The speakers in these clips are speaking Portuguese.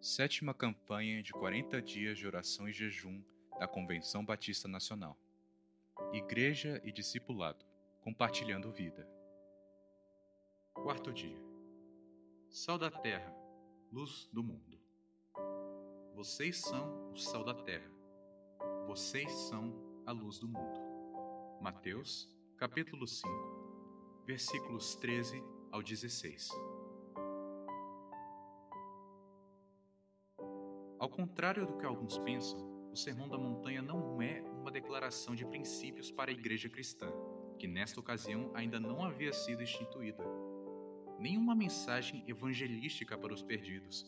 Sétima campanha de 40 dias de oração e jejum da Convenção Batista Nacional. Igreja e discipulado, compartilhando vida. Quarto dia. Sal da terra, luz do mundo. Vocês são o sal da terra. Vocês são a luz do mundo. Mateus, capítulo 5, versículos 13 ao 16. Ao contrário do que alguns pensam, o Sermão da Montanha não é uma declaração de princípios para a igreja cristã, que nesta ocasião ainda não havia sido instituída, nem uma mensagem evangelística para os perdidos,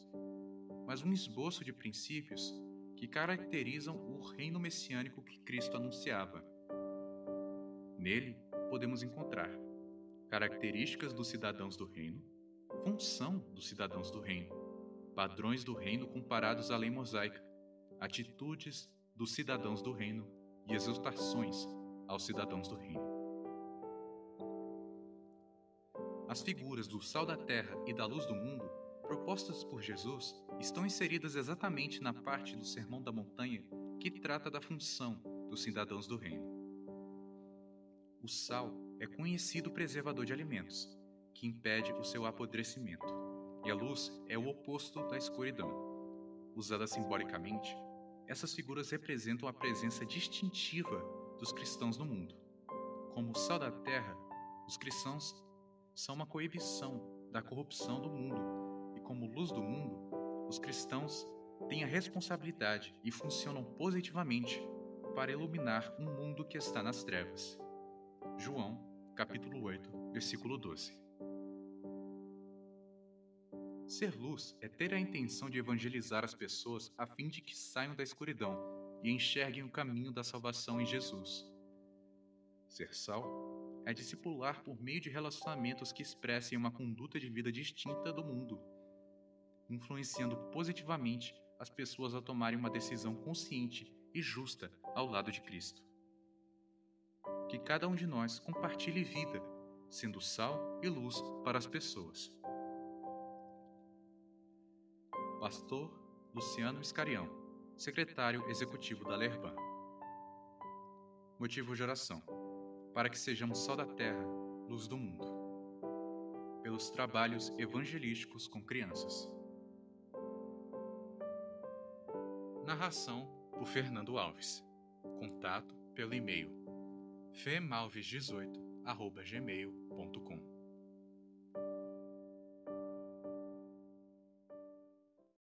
mas um esboço de princípios que caracterizam o reino messiânico que Cristo anunciava. Nele, podemos encontrar características dos cidadãos do reino, função dos cidadãos do reino, padrões do reino comparados à lei mosaica, atitudes dos cidadãos do reino e exortações aos cidadãos do reino. As figuras do sal da terra e da luz do mundo, propostas por Jesus, estão inseridas exatamente na parte do Sermão da Montanha que trata da função dos cidadãos do reino. O sal é conhecido preservador de alimentos, que impede o seu apodrecimento e a luz é o oposto da escuridão. Usada simbolicamente, essas figuras representam a presença distintiva dos cristãos no mundo. Como o sal da terra, os cristãos são uma coibição da corrupção do mundo, e como luz do mundo, os cristãos têm a responsabilidade e funcionam positivamente para iluminar um mundo que está nas trevas. João, capítulo 8, versículo 12. Ser luz é ter a intenção de evangelizar as pessoas a fim de que saiam da escuridão e enxerguem o caminho da salvação em Jesus. Ser sal é discipular por meio de relacionamentos que expressem uma conduta de vida distinta do mundo, influenciando positivamente as pessoas a tomarem uma decisão consciente e justa ao lado de Cristo. Que cada um de nós compartilhe vida, sendo sal e luz para as pessoas. Pastor Luciano Iscarião, secretário executivo da Lerban. Motivo de oração: para que sejamos sal da terra, luz do mundo. Pelos trabalhos evangelísticos com crianças. Narração por Fernando Alves. Contato pelo e-mail femalves18@gmail.com.